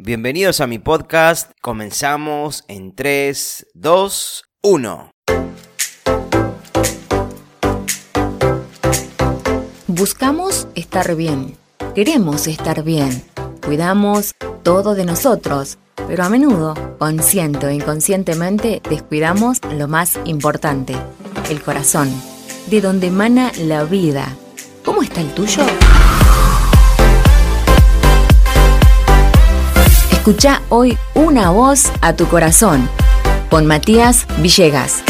Bienvenidos a mi podcast. Comenzamos en 3, 2, 1. Buscamos estar bien. Queremos estar bien. Cuidamos todo de nosotros. Pero a menudo, consciente o inconscientemente, descuidamos lo más importante, el corazón, de donde emana la vida. ¿Cómo está el tuyo? Escucha hoy una voz a tu corazón con Matías Villegas.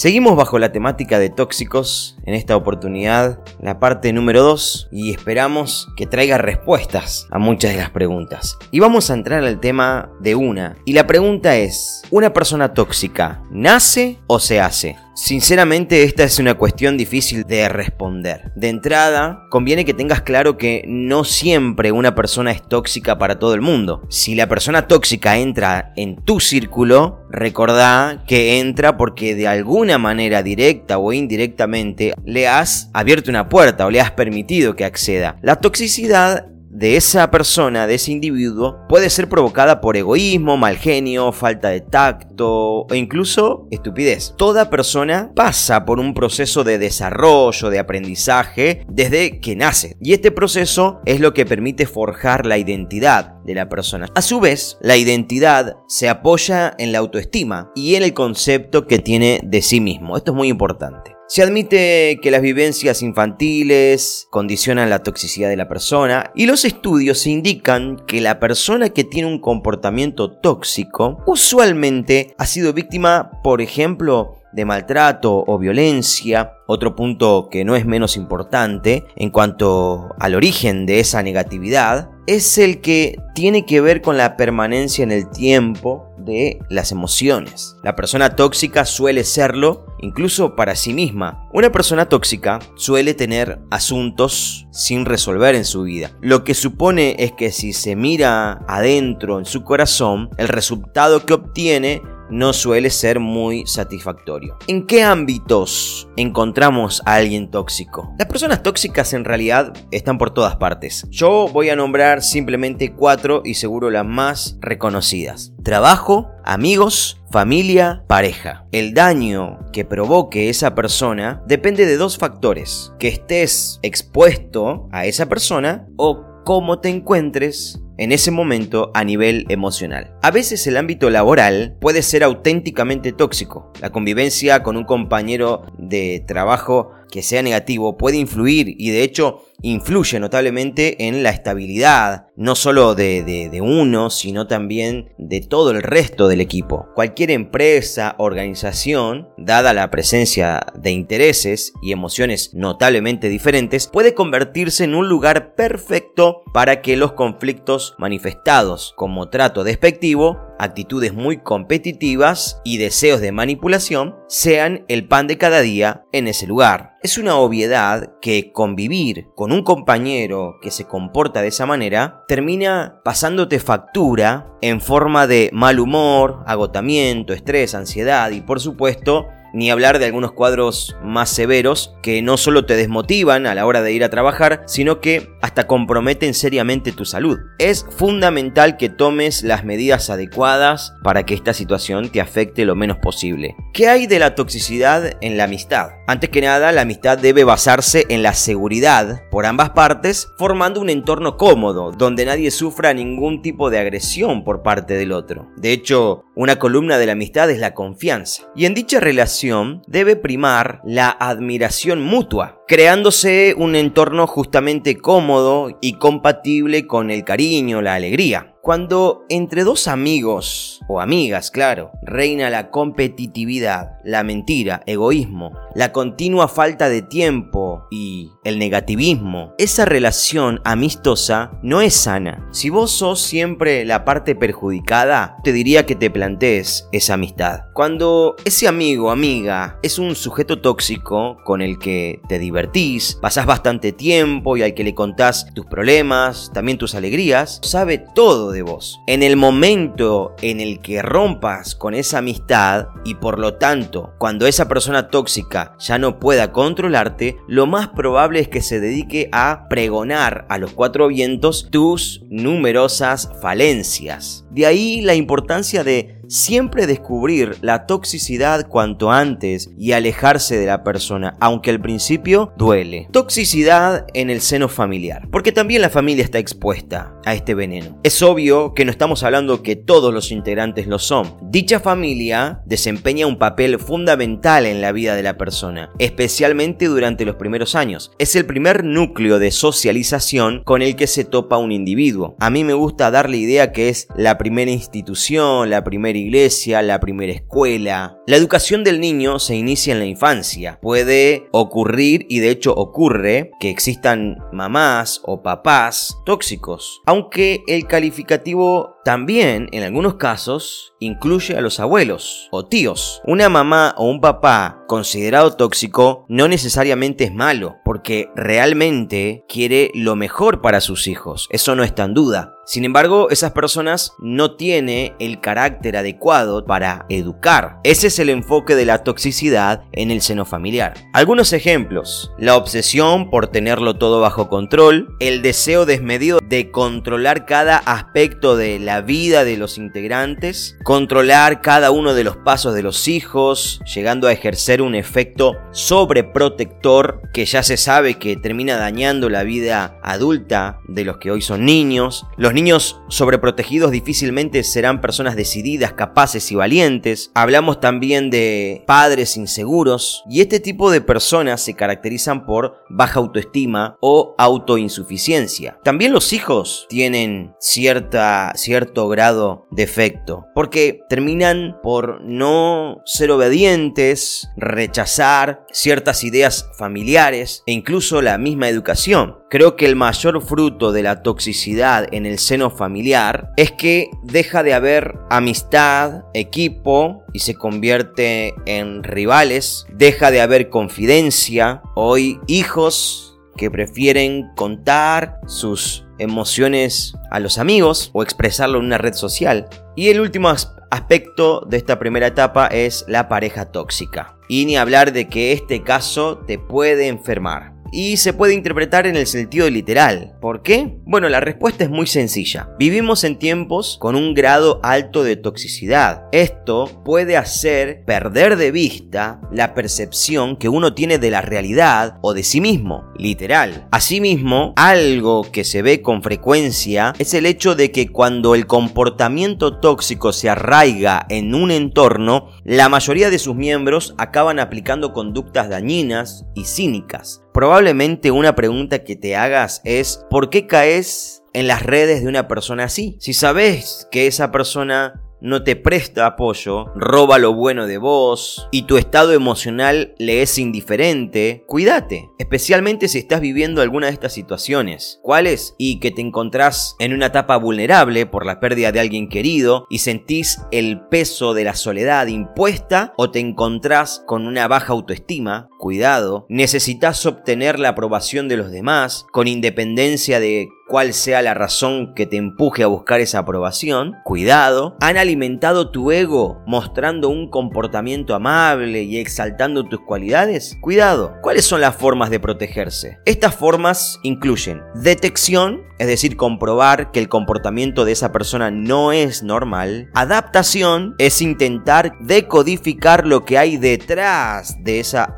Seguimos bajo la temática de tóxicos, en esta oportunidad la parte número 2 y esperamos que traiga respuestas a muchas de las preguntas. Y vamos a entrar al tema de una. Y la pregunta es, ¿una persona tóxica nace o se hace? Sinceramente esta es una cuestión difícil de responder. De entrada, conviene que tengas claro que no siempre una persona es tóxica para todo el mundo. Si la persona tóxica entra en tu círculo, recordá que entra porque de alguna manera directa o indirectamente le has abierto una puerta o le has permitido que acceda. La toxicidad de esa persona, de ese individuo, puede ser provocada por egoísmo, mal genio, falta de tacto o incluso estupidez. Toda persona pasa por un proceso de desarrollo, de aprendizaje, desde que nace. Y este proceso es lo que permite forjar la identidad de la persona. A su vez, la identidad se apoya en la autoestima y en el concepto que tiene de sí mismo. Esto es muy importante. Se admite que las vivencias infantiles condicionan la toxicidad de la persona y los estudios indican que la persona que tiene un comportamiento tóxico usualmente ha sido víctima, por ejemplo, de maltrato o violencia. Otro punto que no es menos importante en cuanto al origen de esa negatividad es el que tiene que ver con la permanencia en el tiempo de las emociones. La persona tóxica suele serlo incluso para sí misma. Una persona tóxica suele tener asuntos sin resolver en su vida, lo que supone es que si se mira adentro en su corazón, el resultado que obtiene no suele ser muy satisfactorio. ¿En qué ámbitos encontramos a alguien tóxico? Las personas tóxicas en realidad están por todas partes. Yo voy a nombrar simplemente cuatro y seguro las más reconocidas. Trabajo, amigos, familia, pareja. El daño que provoque esa persona depende de dos factores. Que estés expuesto a esa persona o cómo te encuentres en ese momento a nivel emocional. A veces el ámbito laboral puede ser auténticamente tóxico. La convivencia con un compañero de trabajo que sea negativo puede influir y de hecho influye notablemente en la estabilidad, no solo de, uno, sino también de todo el resto del equipo. Cualquier empresa, organización, dada la presencia de intereses y emociones notablemente diferentes, puede convertirse en un lugar perfecto para que los conflictos manifestados como trato despectivo actitudes muy competitivas y deseos de manipulación sean el pan de cada día en ese lugar. Es una obviedad que convivir con un compañero que se comporta de esa manera termina pasándote factura en forma de mal humor, agotamiento, estrés, ansiedad y por supuesto ni hablar de algunos cuadros más severos que no solo te desmotivan a la hora de ir a trabajar, sino que hasta comprometen seriamente tu salud. Es fundamental que tomes las medidas adecuadas para que esta situación te afecte lo menos posible. ¿Qué hay de la toxicidad en la amistad? Antes que nada, la amistad debe basarse en la seguridad por ambas partes, formando un entorno cómodo, donde nadie sufra ningún tipo de agresión por parte del otro. De hecho, una columna de la amistad es la confianza. Y en dicha relación debe primar la admiración mutua, creándose un entorno justamente cómodo y compatible con el cariño, la alegría. Cuando entre dos amigos, o amigas, claro, reina la competitividad, la mentira, egoísmo, la continua falta de tiempo y el negativismo, esa relación amistosa no es sana. Si vos sos siempre la parte perjudicada, te diría que te plantees esa amistad. Cuando ese amigo, amiga, es un sujeto tóxico con el que te divertís, pasás bastante tiempo y al que le contás tus problemas, también tus alegrías, sabe todo de vos. En el momento en el que rompas con esa amistad y por lo tanto, cuando esa persona tóxica ya no pueda controlarte, lo más probable es que se dedique a pregonar a los cuatro vientos tus numerosas falencias. De ahí la importancia de siempre descubrir la toxicidad cuanto antes y alejarse de la persona, aunque al principio duele. Toxicidad en el seno familiar, porque también la familia está expuesta a este veneno. Es obvio que no estamos hablando que todos los integrantes lo son. Dicha familia desempeña un papel fundamental en la vida de la persona, especialmente durante los primeros años. Es el primer núcleo de socialización con el que se topa un individuo. A mí me gusta dar la idea que es la primera institución, la primera iglesia, la primera escuela. La educación del niño se inicia en la infancia. Puede ocurrir, y de hecho ocurre, que existan mamás o papás tóxicos, aunque el calificativo también, en algunos casos, incluye a los abuelos o tíos. Una mamá o un papá considerado tóxico no necesariamente es malo, porque realmente quiere lo mejor para sus hijos. Eso no está en duda. Sin embargo, esas personas no tienen el carácter adecuado para educar. Ese es el enfoque de la toxicidad en el seno familiar. Algunos ejemplos. La obsesión por tenerlo todo bajo control, el deseo desmedido de controlar cada aspecto de la vida de los integrantes, controlar cada uno de los pasos de los hijos, llegando a ejercer un efecto sobreprotector que ya se sabe que termina dañando la vida adulta de los que hoy son niños. Los niños sobreprotegidos difícilmente serán personas decididas, capaces y valientes. Hablamos también de padres inseguros y este tipo de personas se caracterizan por baja autoestima o autoinsuficiencia. También los hijos tienen cierta, cierto grado de efecto porque terminan por no ser obedientes, rechazar ciertas ideas familiares e incluso la misma educación. Creo que el mayor fruto de la toxicidad en el seno familiar es que deja de haber amistad, equipo y se convierte en rivales, deja de haber confidencia. Hoy hijos que prefieren contar sus emociones a los amigos o expresarlo en una red social. Y el último aspecto de esta primera etapa es la pareja tóxica. Y ni hablar de que este caso te puede enfermar y se puede interpretar en el sentido literal. ¿Por qué? Bueno, la respuesta es muy sencilla. Vivimos en tiempos con un grado alto de toxicidad. Esto puede hacer perder de vista la percepción que uno tiene de la realidad o de sí mismo, literal. Asimismo, algo que se ve con frecuencia es el hecho de que cuando el comportamiento tóxico se arraiga en un entorno, la mayoría de sus miembros acaban aplicando conductas dañinas y cínicas. Probablemente una pregunta que te hagas es ¿por qué caes en las redes de una persona así? Si sabes que esa persona no te presta apoyo, roba lo bueno de vos y tu estado emocional le es indiferente, cuídate, especialmente si estás viviendo alguna de estas situaciones. ¿Cuáles? Y que te encontrás en una etapa vulnerable por la pérdida de alguien querido y sentís el peso de la soledad impuesta o te encontrás con una baja autoestima, cuidado, necesitas obtener la aprobación de los demás con independencia de cuál sea la razón que te empuje a buscar esa aprobación, cuidado, han alimentado tu ego mostrando un comportamiento amable y exaltando tus cualidades, cuidado, ¿cuáles son las formas de protegerse? Estas formas incluyen detección, es decir, comprobar que el comportamiento de esa persona no es normal, adaptación, es intentar decodificar lo que hay detrás de esa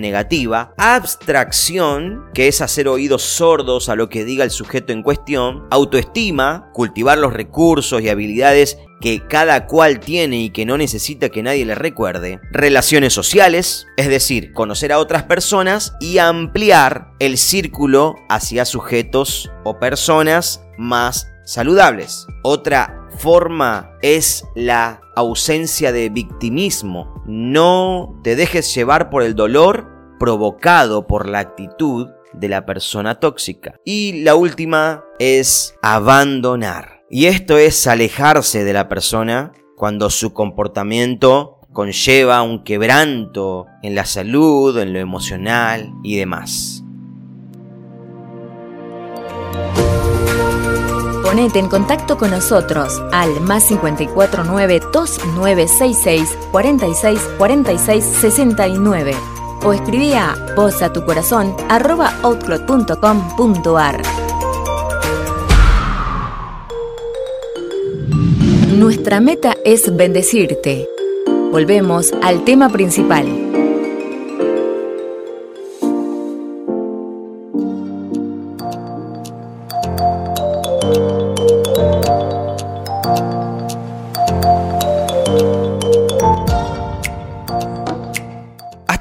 negativa, abstracción, que es hacer oídos sordos a lo que diga el sujeto en cuestión, autoestima, cultivar los recursos y habilidades que cada cual tiene y que no necesita que nadie le recuerde, relaciones sociales, es decir, conocer a otras personas y ampliar el círculo hacia sujetos o personas más saludables. Otra forma es la ausencia de victimismo. No te dejes llevar por el dolor provocado por la actitud de la persona tóxica. Y la última es abandonar. Y esto es alejarse de la persona cuando su comportamiento conlleva un quebranto en la salud, en lo emocional y demás. Ponete en contacto con nosotros al más 549 2966 46 46 69 o escribí a voz a tu corazón arroba outlook.com.ar. Nuestra meta es bendecirte. Volvemos al tema principal.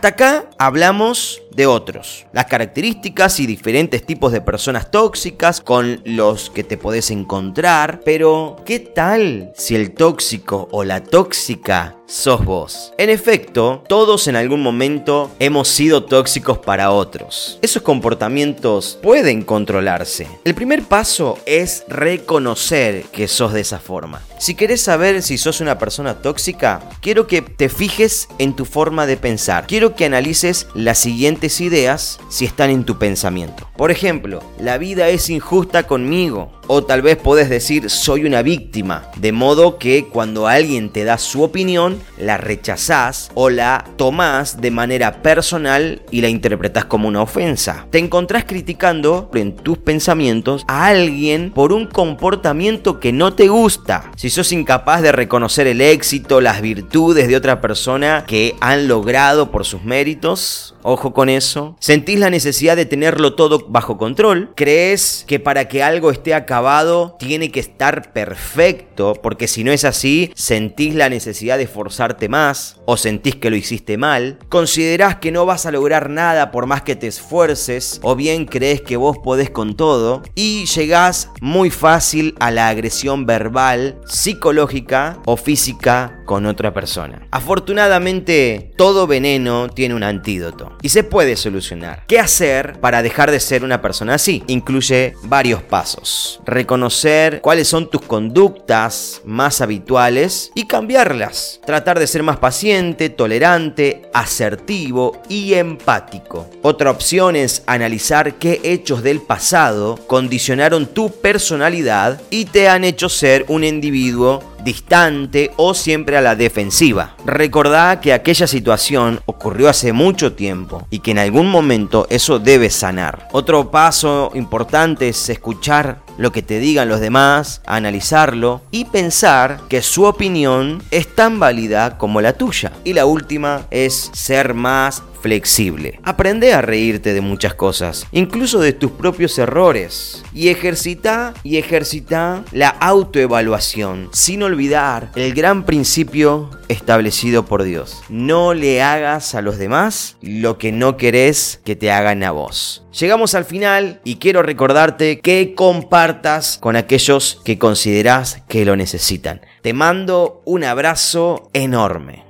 Hasta acá hablamos de otros, las características y diferentes tipos de personas tóxicas con los que te podés encontrar, pero ¿qué tal si el tóxico o la tóxica sos vos. En efecto, todos en algún momento hemos sido tóxicos para otros. Esos comportamientos pueden controlarse. El primer paso es reconocer que sos de esa forma. Si querés saber si sos una persona tóxica, quiero que te fijes en tu forma de pensar. Quiero que analices las siguientes ideas si están en tu pensamiento. Por ejemplo, la vida es injusta conmigo. O tal vez podés decir soy una víctima. De modo que cuando alguien te da su opinión, la rechazás o la tomás de manera personal y la interpretás como una ofensa. Te encontrás criticando en tus pensamientos a alguien por un comportamiento que no te gusta. Si sos incapaz de reconocer el éxito, las virtudes de otra persona que han logrado por sus méritos, ojo con eso. Sentís la necesidad de tenerlo todo bajo control. Crees que para que algo esté acabado tiene que estar perfecto, porque si no es así, sentís la necesidad de forzarte más o sentís que lo hiciste mal. Considerás que no vas a lograr nada por más que te esfuerces o bien crees que vos podés con todo y llegás muy fácil a la agresión verbal, psicológica o física con otra persona. Afortunadamente, todo veneno tiene un antídoto y se puede solucionar. ¿Qué hacer para dejar de ser una persona así? Incluye varios pasos. Reconocer cuáles son tus conductas más habituales y cambiarlas. Tratar de ser más paciente, tolerante, asertivo y empático. Otra opción es analizar qué hechos del pasado condicionaron tu personalidad y te han hecho ser un individuo distante o siempre a la defensiva. Recordá que aquella situación ocurrió hace mucho tiempo y que en algún momento eso debe sanar. Otro paso importante es escuchar lo que te digan los demás, analizarlo y pensar que su opinión es tan válida como la tuya. Y la última es ser más flexible. Aprende a reírte de muchas cosas, incluso de tus propios errores. Y ejercita y ejercita la autoevaluación, sin olvidar el gran principio establecido por Dios. No le hagas a los demás lo que no querés que te hagan a vos. Llegamos al final y quiero recordarte que compartas con aquellos que consideras que lo necesitan. Te mando un abrazo enorme.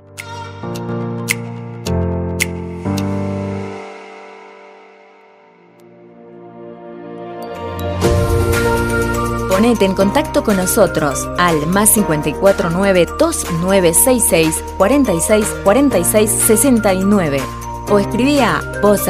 Ponete en contacto con nosotros al más 549 2966 46 46 69 o escribí a voz